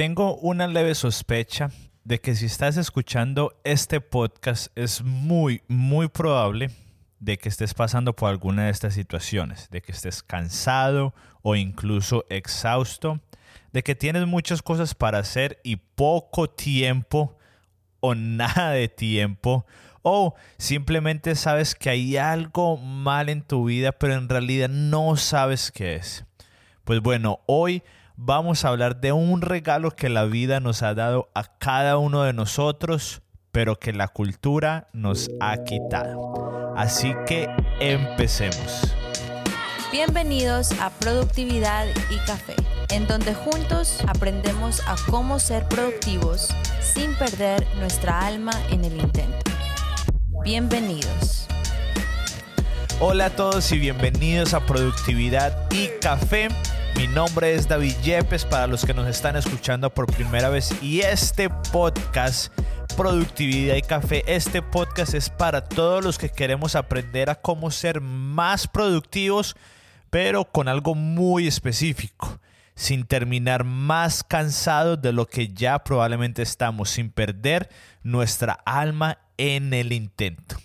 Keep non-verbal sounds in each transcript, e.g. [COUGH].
Tengo una leve sospecha de que si estás escuchando este podcast es muy, muy probable de que estés pasando por alguna de estas situaciones, de que estés cansado o incluso exhausto, de que tienes muchas cosas para hacer y poco tiempo o [LAUGHS] nada de tiempo, o simplemente sabes que hay algo mal en tu vida, pero en realidad no sabes qué es. Pues bueno, hoy vamos a hablar de un regalo que la vida nos ha dado a cada uno de nosotros, pero que la cultura nos ha quitado. Así que empecemos. Bienvenidos a Productividad y Café, en donde juntos aprendemos a cómo ser productivos sin perder nuestra alma en el intento. Bienvenidos. Hola a todos y bienvenidos a Productividad y Café mi nombre es David Yepes para los que nos están escuchando por primera vez y este podcast Productividad y Café, este podcast es para todos los que queremos aprender a cómo ser más productivos pero con algo muy específico sin terminar más cansados de lo que ya probablemente estamos, sin perder nuestra alma en el intento.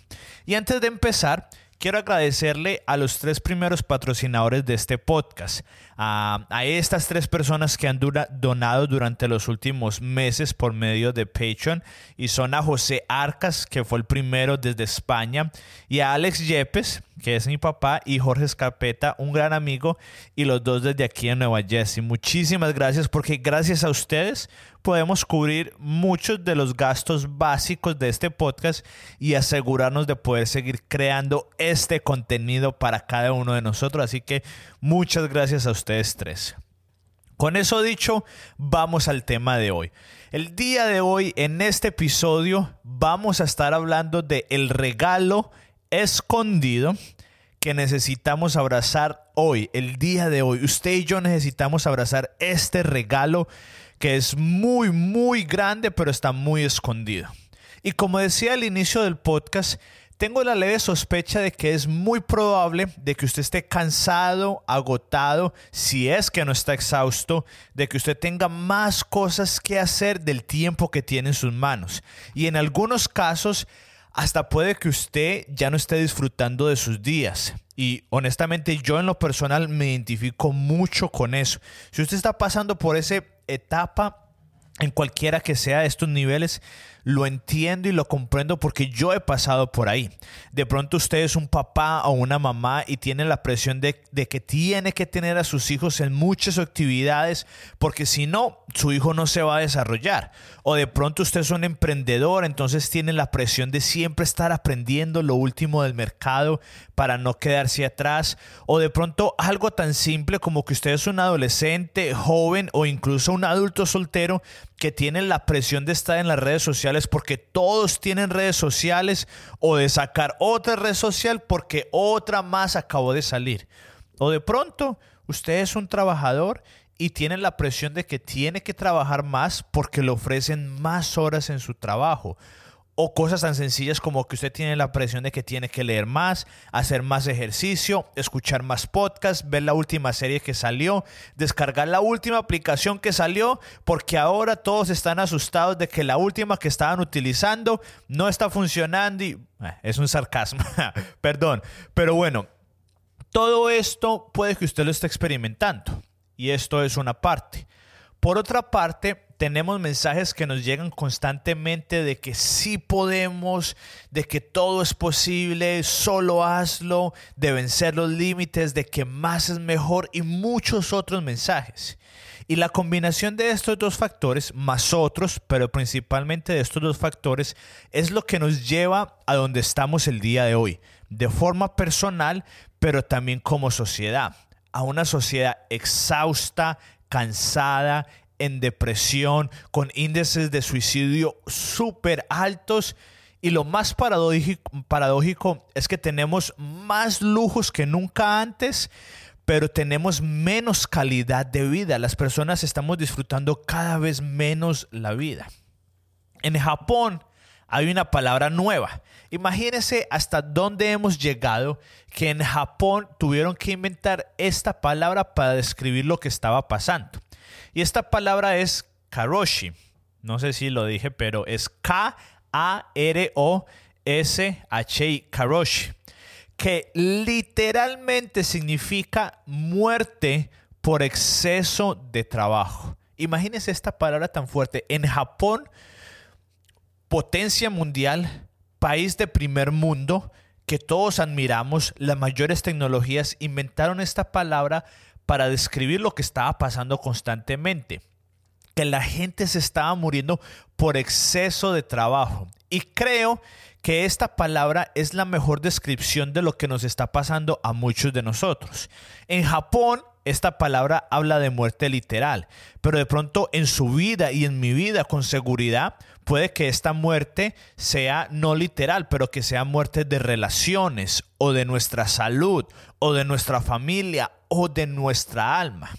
Y antes de empezar, quiero agradecerle a los tres primeros patrocinadores de este podcast, a, estas tres personas que han donado durante los últimos meses por medio de Patreon, y son a José Arcas, que fue el primero desde España, y a Alex Yepes, que es mi papá, y Jorge Escarpeta, un gran amigo, y los dos desde aquí en Nueva Jersey. Muchísimas gracias porque gracias a ustedes podemos cubrir muchos de los gastos básicos de este podcast y asegurarnos de poder seguir creando este contenido para cada uno de nosotros. Así que muchas gracias a ustedes tres. Con eso dicho, vamos al tema de hoy. El día de hoy, en este episodio, vamos a estar hablando de el regalo escondido que necesitamos abrazar hoy, el día de hoy. Usted y yo necesitamos abrazar este regalo que es muy, muy grande, pero está muy escondido. Y como decía al inicio del podcast, tengo la leve sospecha de que es muy probable de que usted esté cansado, agotado, si es que no está exhausto, de que usted tenga más cosas que hacer del tiempo que tiene en sus manos. Y en algunos casos, hasta puede que usted ya no esté disfrutando de sus días. Y honestamente yo en lo personal me identifico mucho con eso. Si usted está pasando por esa etapa en cualquiera que sea estos niveles, lo entiendo y lo comprendo porque yo he pasado por ahí. De pronto usted es un papá o una mamá y tiene la presión de, que tiene que tener a sus hijos en muchas actividades porque si no, su hijo no se va a desarrollar. O de pronto usted es un emprendedor, entonces tiene la presión de siempre estar aprendiendo lo último del mercado para no quedarse atrás. O de pronto algo tan simple como que usted es un adolescente, joven o incluso un adulto soltero que tiene la presión de estar en las redes sociales porque todos tienen redes sociales o de sacar otra red social porque otra más acabó de salir. O de pronto usted es un trabajador y tiene la presión de que tiene que trabajar más porque le ofrecen más horas en su trabajo. O cosas tan sencillas como que usted tiene la presión de que tiene que leer más, hacer más ejercicio, escuchar más podcasts, ver la última serie que salió, descargar la última aplicación que salió, porque ahora todos están asustados de que la última que estaban utilizando no está funcionando y eh, es un sarcasmo, [LAUGHS] perdón. Pero bueno, todo esto puede que usted lo esté experimentando y esto es una parte. Por otra parte, tenemos mensajes que nos llegan constantemente de que sí podemos, de que todo es posible, solo hazlo, de vencer los límites, de que más es mejor y muchos otros mensajes. Y la combinación de estos dos factores, más otros, pero principalmente de estos dos factores, es lo que nos lleva a donde estamos el día de hoy, de forma personal, pero también como sociedad, a una sociedad exhausta, cansada, en depresión, con índices de suicidio súper altos. Y lo más paradójico, es que tenemos más lujos que nunca antes, pero tenemos menos calidad de vida. Las personas estamos disfrutando cada vez menos la vida. En Japón hay una palabra nueva. Imagínense hasta dónde hemos llegado que en Japón tuvieron que inventar esta palabra para describir lo que estaba pasando. Y esta palabra es Karoshi. No sé si lo dije, pero es K-A-R-O-S-H-I, Karoshi, que literalmente significa muerte por exceso de trabajo. Imagínense esta palabra tan fuerte. En Japón, potencia mundial, país de primer mundo, que todos admiramos, las mayores tecnologías inventaron esta palabra para describir lo que estaba pasando constantemente, que la gente se estaba muriendo por exceso de trabajo. Y creo que esta palabra es la mejor descripción de lo que nos está pasando a muchos de nosotros. En Japón, esta palabra habla de muerte literal, pero de pronto en su vida y en mi vida con seguridad puede que esta muerte sea no literal, pero que sea muerte de relaciones o de nuestra salud o de nuestra familia o de nuestra alma.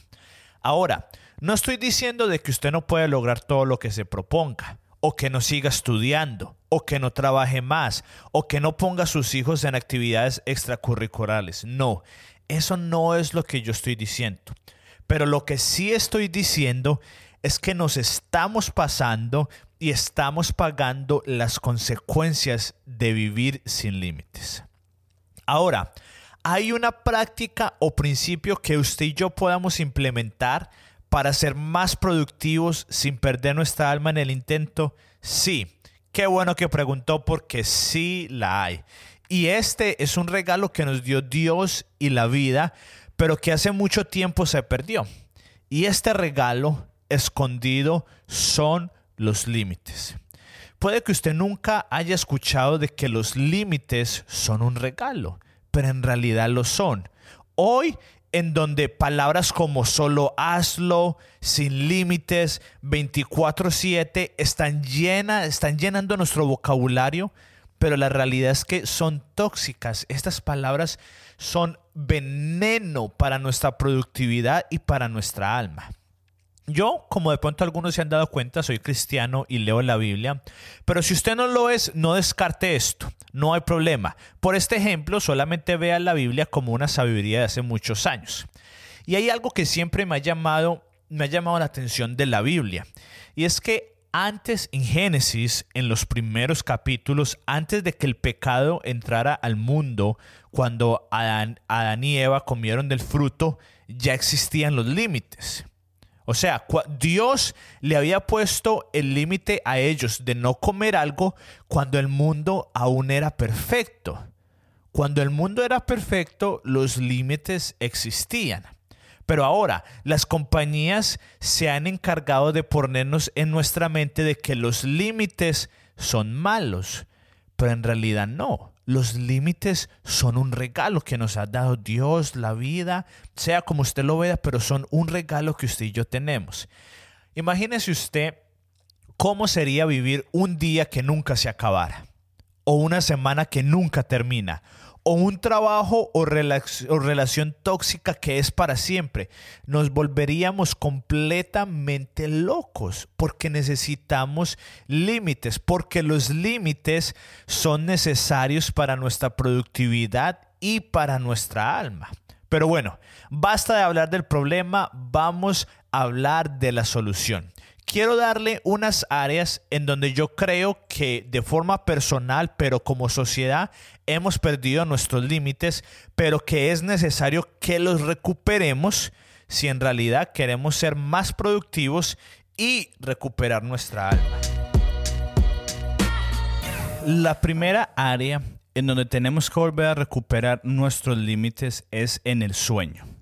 Ahora, no estoy diciendo de que usted no puede lograr todo lo que se proponga o que no siga estudiando, o que no trabaje más, o que no ponga a sus hijos en actividades extracurriculares. No, eso no es lo que yo estoy diciendo. Pero lo que sí estoy diciendo es que nos estamos pasando y estamos pagando las consecuencias de vivir sin límites. Ahora, ¿hay una práctica o principio que usted y yo podamos implementar para ser más productivos sin perder nuestra alma en el intento? Sí. Qué bueno que preguntó porque sí la hay. Y este es un regalo que nos dio Dios y la vida, pero que hace mucho tiempo se perdió. Y este regalo escondido son los límites. Puede que usted nunca haya escuchado de que los límites son un regalo, pero en realidad lo son. Hoy en donde palabras como solo hazlo, sin límites, 24/7 están llenas, están llenando nuestro vocabulario, pero la realidad es que son tóxicas. Estas palabras son veneno para nuestra productividad y para nuestra alma. Yo, como de pronto algunos se han dado cuenta, soy cristiano y leo la Biblia, pero si usted no lo es, no descarte esto, no hay problema. Por este ejemplo, solamente vea la Biblia como una sabiduría de hace muchos años. Y hay algo que siempre me ha llamado, me ha llamado la atención de la Biblia, y es que antes en Génesis, en los primeros capítulos, antes de que el pecado entrara al mundo, cuando Adán, Adán y Eva comieron del fruto, ya existían los límites. O sea, Dios le había puesto el límite a ellos de no comer algo cuando el mundo aún era perfecto. Cuando el mundo era perfecto, los límites existían. Pero ahora, las compañías se han encargado de ponernos en nuestra mente de que los límites son malos, pero en realidad no. Los límites son un regalo que nos ha dado Dios, la vida, sea como usted lo vea, pero son un regalo que usted y yo tenemos. Imagínese usted cómo sería vivir un día que nunca se acabara, o una semana que nunca termina, o un trabajo o, relación tóxica que es para siempre, nos volveríamos completamente locos porque necesitamos límites, porque los límites son necesarios para nuestra productividad y para nuestra alma. Pero bueno, basta de hablar del problema, vamos a hablar de la solución quiero darle unas áreas en donde yo creo que de forma personal, pero como sociedad, hemos perdido nuestros límites, pero que es necesario que los recuperemos si en realidad queremos ser más productivos y recuperar nuestra alma. La primera área en donde tenemos que volver a recuperar nuestros límites es en el sueño.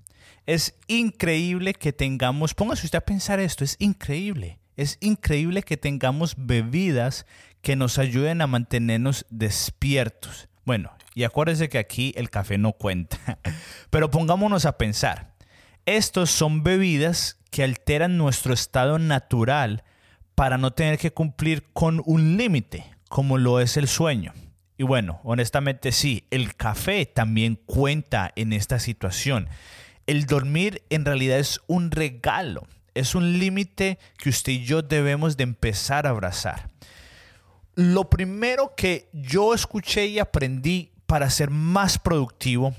Es increíble que tengamos, póngase usted a pensar esto, es increíble. Es increíble que tengamos bebidas que nos ayuden a mantenernos despiertos. Bueno, y acuérdese que aquí el café no cuenta. [LAUGHS] Pero pongámonos a pensar. Estos son bebidas que alteran nuestro estado natural para no tener que cumplir con un límite, como lo es el sueño. Y bueno, honestamente sí, el café también cuenta en esta situación. El dormir en realidad es un regalo, es un límite que usted y yo debemos de empezar a abrazar. Lo primero que yo escuché y aprendí para ser más productivo,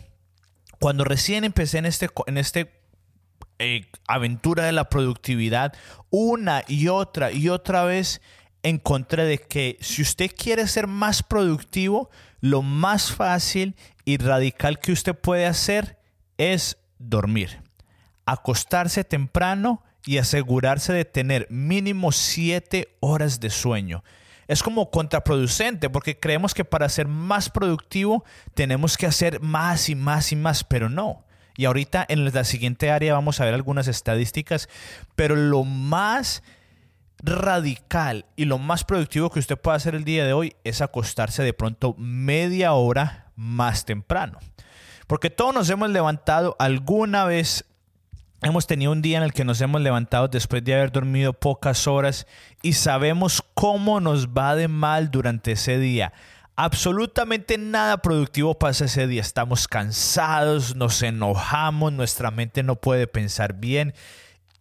cuando recién empecé en este, en este eh, aventura de la productividad, una y otra y otra vez encontré de que si usted quiere ser más productivo, lo más fácil y radical que usted puede hacer es dormir. Acostarse temprano y asegurarse de tener mínimo 7 horas de sueño. Es como contraproducente porque creemos que para ser más productivo tenemos que hacer más y más y más, pero no. Y ahorita en la siguiente área vamos a ver algunas estadísticas, pero lo más radical y lo más productivo que usted puede hacer el día de hoy es acostarse de pronto media hora más temprano. Porque todos nos hemos levantado alguna vez, hemos tenido un día en el que nos hemos levantado después de haber dormido pocas horas y sabemos cómo nos va de mal durante ese día. Absolutamente nada productivo pasa ese día. Estamos cansados, nos enojamos, nuestra mente no puede pensar bien.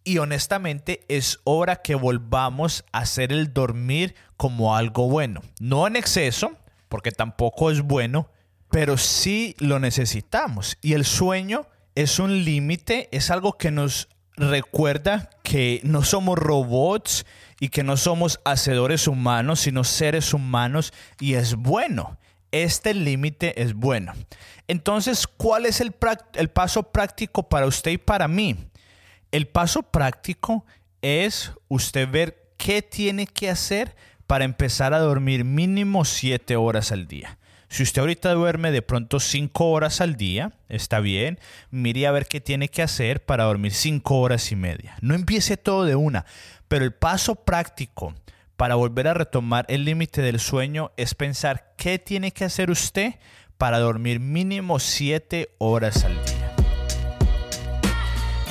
Y honestamente es hora que volvamos a hacer el dormir como algo bueno. No en exceso, porque tampoco es bueno, pero sí lo necesitamos. Y el sueño es un límite, es algo que nos recuerda que no somos robots y que no somos hacedores humanos, sino seres humanos y es bueno. Este límite es bueno. Entonces, ¿cuál es el, paso práctico para usted y para mí? El paso práctico es usted ver qué tiene que hacer para empezar a dormir mínimo 7 horas al día. Si usted ahorita duerme de pronto 5 horas al día, está bien, mire a ver qué tiene que hacer para dormir 5 horas y media. No empiece todo de una, pero el paso práctico para volver a retomar el límite del sueño es pensar qué tiene que hacer usted para dormir mínimo 7 horas al día.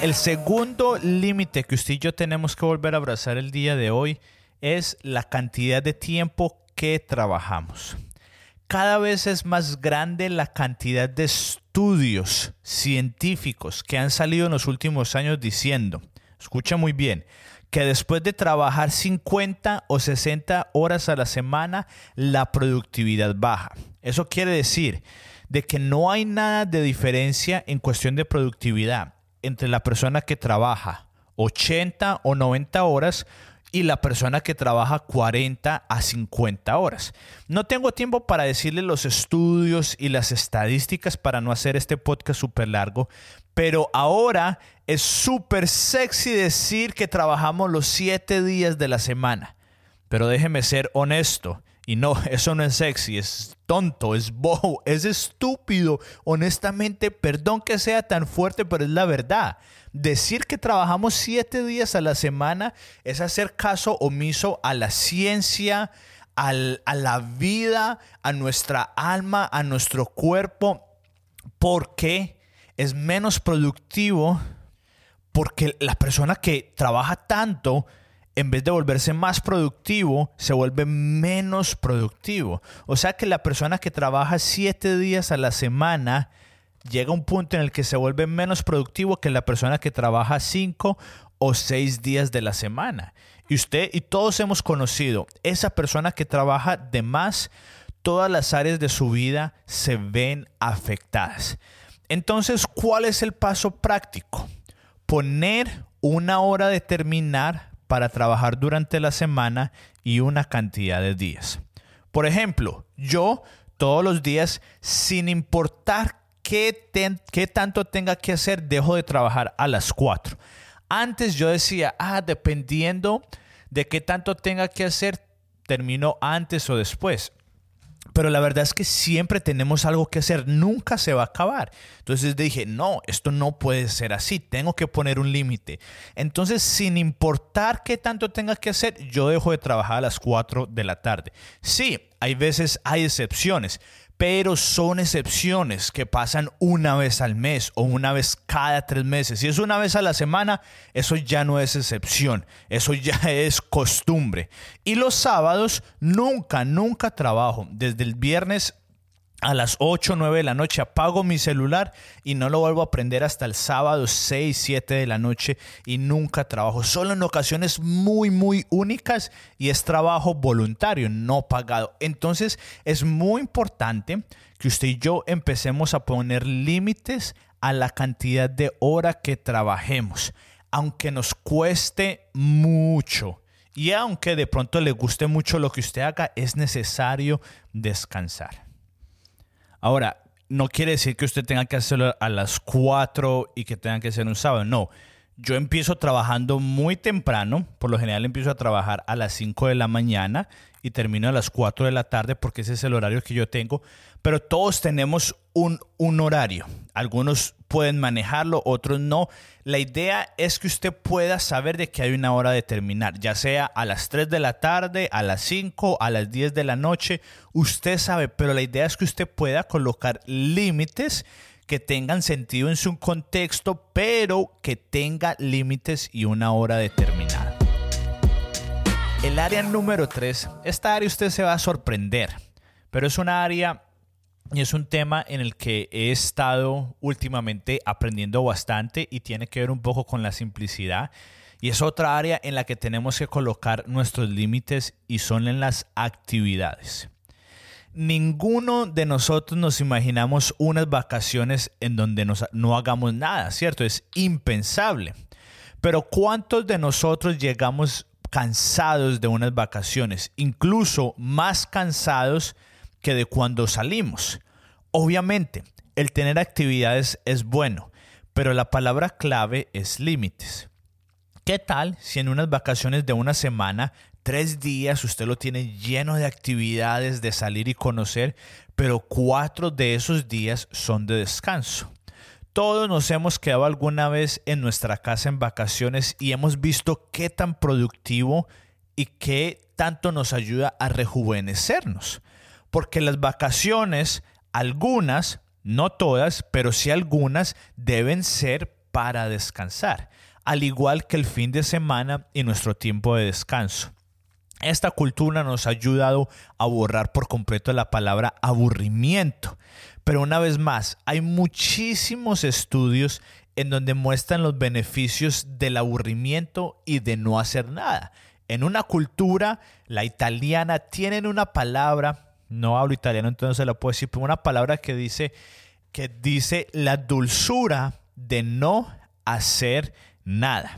El segundo límite que usted y yo tenemos que volver a abrazar el día de hoy es la cantidad de tiempo que trabajamos cada vez es más grande la cantidad de estudios científicos que han salido en los últimos años diciendo, escucha muy bien, que después de trabajar 50 o 60 horas a la semana, la productividad baja. Eso quiere decir de que no hay nada de diferencia en cuestión de productividad entre la persona que trabaja 80 o 90 horas y la persona que trabaja 40 a 50 horas. No tengo tiempo para decirle los estudios y las estadísticas para no hacer este podcast súper largo, pero ahora es súper sexy decir que trabajamos los 7 días de la semana. Pero déjeme ser honesto. Y no, [LAUGHS] eso no es sexy, es tonto, es bobo, [LAUGHS] es estúpido. Honestamente, perdón que sea tan fuerte, pero es la verdad. Decir que trabajamos siete días a la semana es hacer caso omiso a la ciencia, a la vida, a nuestra alma, a nuestro cuerpo, porque es menos productivo, porque la persona que trabaja tanto, en vez de volverse más productivo, se vuelve menos productivo. O sea que la persona que trabaja siete días a la semana, llega un punto en el que se vuelve menos productivo que la persona que trabaja cinco o seis días de la semana. Y usted y todos hemos conocido esa persona que trabaja de más, todas las áreas de su vida se ven afectadas. Entonces, ¿cuál es el paso práctico? Poner una hora de terminar para trabajar durante la semana y una cantidad de días. Por ejemplo, yo todos los días, sin importar qué, tanto tenga que hacer, dejo de trabajar a las 4. Antes yo decía, ah, dependiendo de qué tanto tenga que hacer, termino antes o después. Pero la verdad es que siempre tenemos algo que hacer, nunca se va a acabar. Entonces dije, no, esto no puede ser así, tengo que poner un límite. Entonces, sin importar qué tanto tenga que hacer, yo dejo de trabajar a las 4 de la tarde. Sí, hay veces, hay excepciones, pero son excepciones que pasan una vez al mes o una vez cada tres meses. Si es una vez a la semana, eso ya no es excepción, eso ya [LAUGHS] es costumbre. Y los sábados nunca, nunca trabajo. Desde el viernes a las 8 o 9 de la noche apago mi celular y no lo vuelvo a prender hasta el sábado 6, 7 de la noche y nunca trabajo. Solo en ocasiones muy, muy únicas y es trabajo voluntario, no pagado. Entonces es muy importante que usted y yo empecemos a poner límites a la cantidad de hora que trabajemos, aunque nos cueste mucho. Y aunque de pronto le guste mucho lo que usted haga, es necesario descansar. Ahora, no quiere decir que usted tenga que hacerlo a las 4 y que tenga que ser un sábado. No, yo empiezo trabajando muy temprano, por lo general empiezo a trabajar a las 5 de la mañana y termino a las 4 de la tarde porque ese es el horario que yo tengo, pero todos tenemos un, horario. Algunos pueden manejarlo, otros no. La idea es que usted pueda saber de que hay una hora de terminar, ya sea a las 3 de la tarde, a las 5, a las 10 de la noche, usted sabe, pero la idea es que usted pueda colocar límites que tengan sentido en su contexto, pero que tenga límites y una hora determinada. El área número 3, esta área usted se va a sorprender, pero es una área y es un tema en el que he estado últimamente aprendiendo bastante y tiene que ver un poco con la simplicidad. Y es otra área en la que tenemos que colocar nuestros límites y son en las actividades ninguno de nosotros nos imaginamos unas vacaciones en donde no hagamos nada, ¿cierto? Es impensable. Pero ¿cuántos de nosotros llegamos cansados de unas vacaciones? Incluso más cansados que de cuando salimos. Obviamente, el tener actividades es bueno, pero la palabra clave es límites. ¿Qué tal si en unas vacaciones de una semana tres días usted lo tiene lleno de actividades, de salir y conocer, pero cuatro de esos días son de descanso. Todos nos hemos quedado alguna vez en nuestra casa en vacaciones y hemos visto qué tan productivo y qué tanto nos ayuda a rejuvenecernos. Porque las vacaciones, algunas, no todas, pero sí algunas, deben ser para descansar, al igual que el fin de semana y nuestro tiempo de descanso. Esta cultura nos ha ayudado a borrar por completo la palabra aburrimiento. Pero una vez más, hay muchísimos estudios en donde muestran los beneficios del aburrimiento y de no hacer nada. En una cultura, la italiana, tienen una palabra, no hablo italiano, entonces se lo puedo decir, pero una palabra que dice, que dice la dulzura de no hacer nada.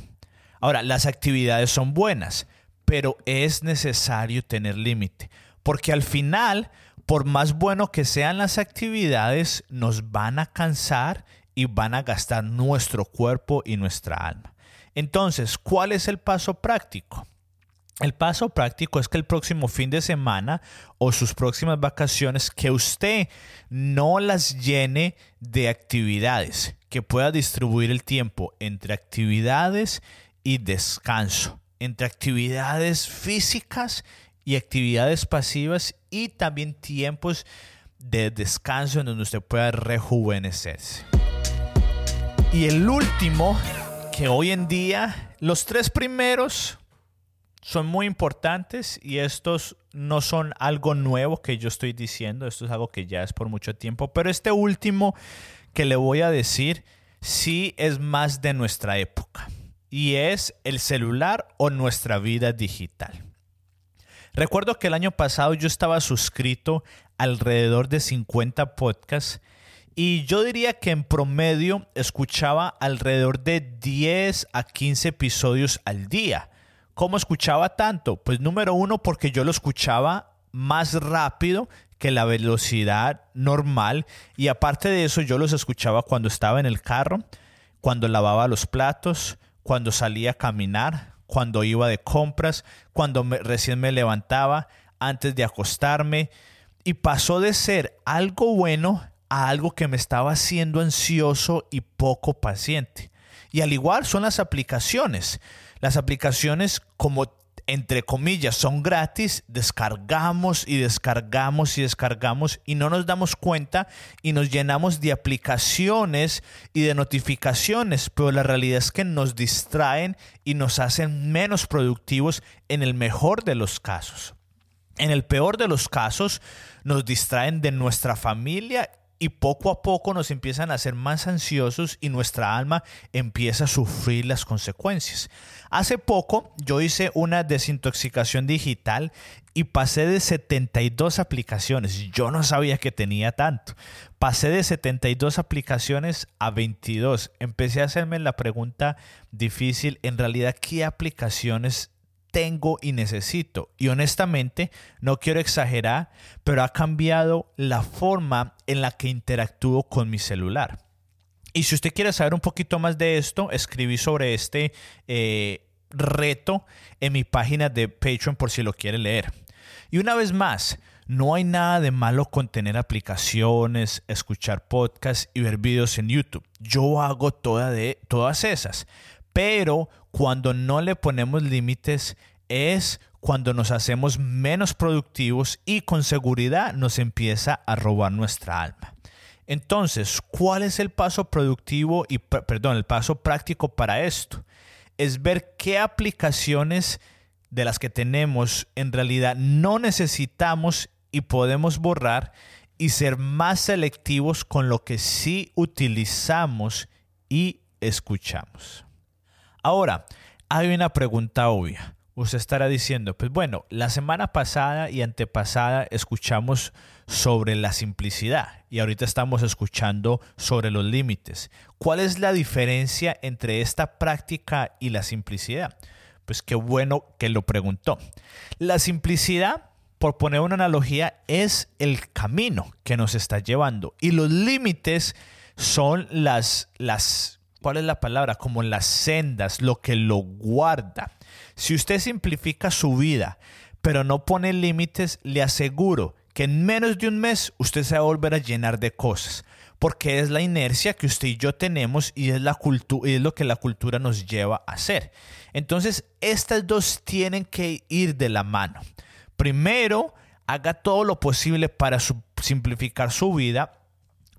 Ahora, las actividades son buenas, pero es necesario tener límite, porque al final, por más bueno que sean las actividades, nos van a cansar y van a gastar nuestro cuerpo y nuestra alma. Entonces, ¿cuál es el paso práctico? El paso práctico es que el próximo fin de semana o sus próximas vacaciones, que usted no las llene de actividades, que pueda distribuir el tiempo entre actividades y descanso entre actividades físicas y actividades pasivas y también tiempos de descanso en donde usted pueda rejuvenecerse. Y el último, que hoy en día, los tres primeros son muy importantes y estos no son algo nuevo que yo estoy diciendo, esto es algo que ya es por mucho tiempo, pero este último que le voy a decir sí es más de nuestra época y es el celular o nuestra vida digital. Recuerdo que el año pasado yo estaba suscrito alrededor de 50 podcasts y yo diría que en promedio escuchaba alrededor de 10 a 15 episodios al día. ¿Cómo escuchaba tanto? Pues número uno porque yo lo escuchaba más rápido que la velocidad normal y aparte de eso yo los escuchaba cuando estaba en el carro, cuando lavaba los platos, cuando salía a caminar, cuando iba de compras, cuando recién me levantaba, antes de acostarme, y pasó de ser algo bueno a algo que me estaba haciendo ansioso y poco paciente. Y al igual son las aplicaciones. Las aplicaciones como entre comillas, son gratis, descargamos y descargamos y descargamos y no nos damos cuenta y nos llenamos de aplicaciones y de notificaciones, pero la realidad es que nos distraen y nos hacen menos productivos en el mejor de los casos. En el peor de los casos, nos distraen de nuestra familia y poco a poco nos empiezan a hacer más ansiosos y nuestra alma empieza a sufrir las consecuencias. Hace poco yo hice una desintoxicación digital y pasé de 72 aplicaciones. Yo no sabía que tenía tanto. Pasé de 72 aplicaciones a 22. Empecé a hacerme la pregunta difícil, en realidad, ¿qué aplicaciones tengo y necesito. Y honestamente, no quiero exagerar, pero ha cambiado la forma en la que interactúo con mi celular. Y si usted quiere saber un poquito más de esto, escribí sobre este eh, reto en mi página de Patreon por si lo quiere leer. Y una vez más, no hay nada de malo con tener aplicaciones, escuchar podcasts y ver videos en YouTube. Yo hago toda de, todas esas. Pero cuando no le ponemos límites es cuando nos hacemos menos productivos y con seguridad nos empieza a robar nuestra alma. Entonces, ¿cuál es el paso productivo y perdón, el paso práctico para esto? Es ver qué aplicaciones de las que tenemos en realidad no necesitamos y podemos borrar y ser más selectivos con lo que sí utilizamos y escuchamos. Ahora, hay una pregunta obvia. Usted estará diciendo, pues bueno, la semana pasada y antepasada escuchamos sobre la simplicidad y ahorita estamos escuchando sobre los límites. ¿Cuál es la diferencia entre esta práctica y la simplicidad? Pues qué bueno que lo preguntó. La simplicidad, por poner una analogía, es el camino que nos está llevando y los límites son las, las ¿cuál es la palabra? Como las sendas, lo que lo guarda. Si usted simplifica su vida, pero no pone límites, le aseguro que en menos de un mes usted se va a volver a llenar de cosas, porque es la inercia que usted y yo tenemos y es, la y es lo que la cultura nos lleva a hacer. Entonces, estas dos tienen que ir de la mano. Primero, haga todo lo posible para simplificar su vida,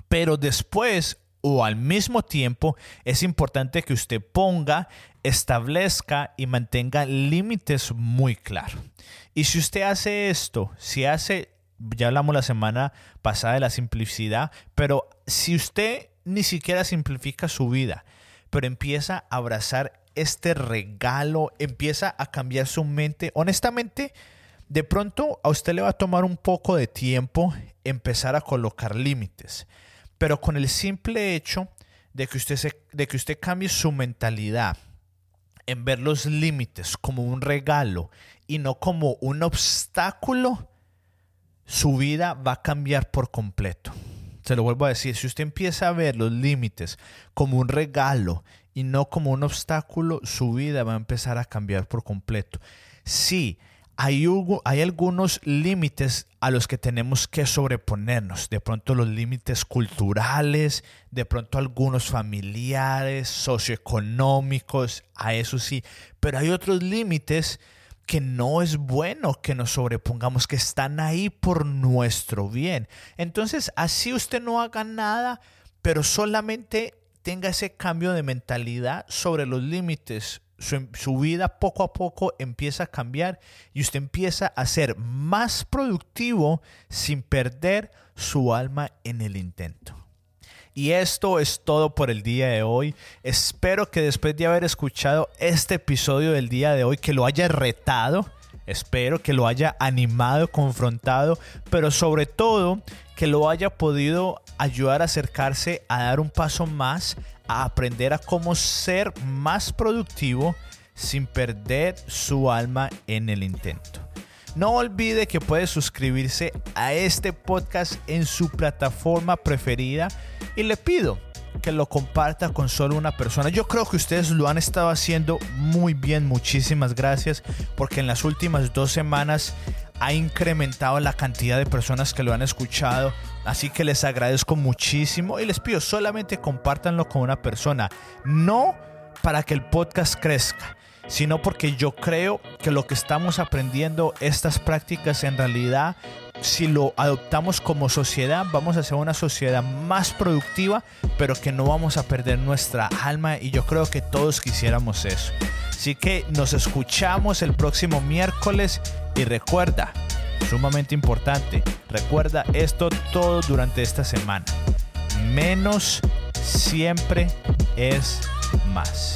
pero después o al mismo tiempo es importante que usted ponga, establezca y mantenga límites muy claros. Y si usted hace esto, si hace, ya hablamos la semana pasada de la simplicidad, pero si usted ni siquiera simplifica su vida, pero empieza a abrazar este regalo, empieza a cambiar su mente, honestamente, de pronto a usted le va a tomar un poco de tiempo empezar a colocar límites. Pero con el simple hecho de que usted, de que usted cambie su mentalidad en ver los límites como un regalo y no como un obstáculo, su vida va a cambiar por completo. Se lo vuelvo a decir, si usted empieza a ver los límites como un regalo y no como un obstáculo, su vida va a empezar a cambiar por completo. Sí, hay, hay algunos límites a los que tenemos que sobreponernos. De pronto los límites culturales, de pronto algunos familiares, socioeconómicos, a eso sí. Pero hay otros límites que no es bueno que nos sobrepongamos, que están ahí por nuestro bien. Entonces, así usted no haga nada, pero solamente tenga ese cambio de mentalidad sobre los límites su, vida poco a poco empieza a cambiar y usted empieza a ser más productivo sin perder su alma en el intento. Y esto es todo por el día de hoy. Espero que después de haber escuchado este episodio del día de hoy, que lo haya retado, espero que lo haya animado, confrontado, pero sobre todo que lo haya podido ayudar a acercarse a dar un paso más a aprender a cómo ser más productivo sin perder su alma en el intento. No olvide que puede suscribirse a este podcast en su plataforma preferida y le pido que lo comparta con solo una persona. Yo creo que ustedes lo han estado haciendo muy bien. Muchísimas gracias porque en las últimas dos semanas ha incrementado la cantidad de personas que lo han escuchado. Así que les agradezco muchísimo y les pido solamente compártanlo con una persona. No para que el podcast crezca, sino porque yo creo que lo que estamos aprendiendo, estas prácticas en realidad, si lo adoptamos como sociedad, vamos a ser una sociedad más productiva, pero que no vamos a perder nuestra alma y yo creo que todos quisiéramos eso. Así que nos escuchamos el próximo miércoles y recuerda, sumamente importante, recuerda esto todo durante esta semana. menos siempre es más.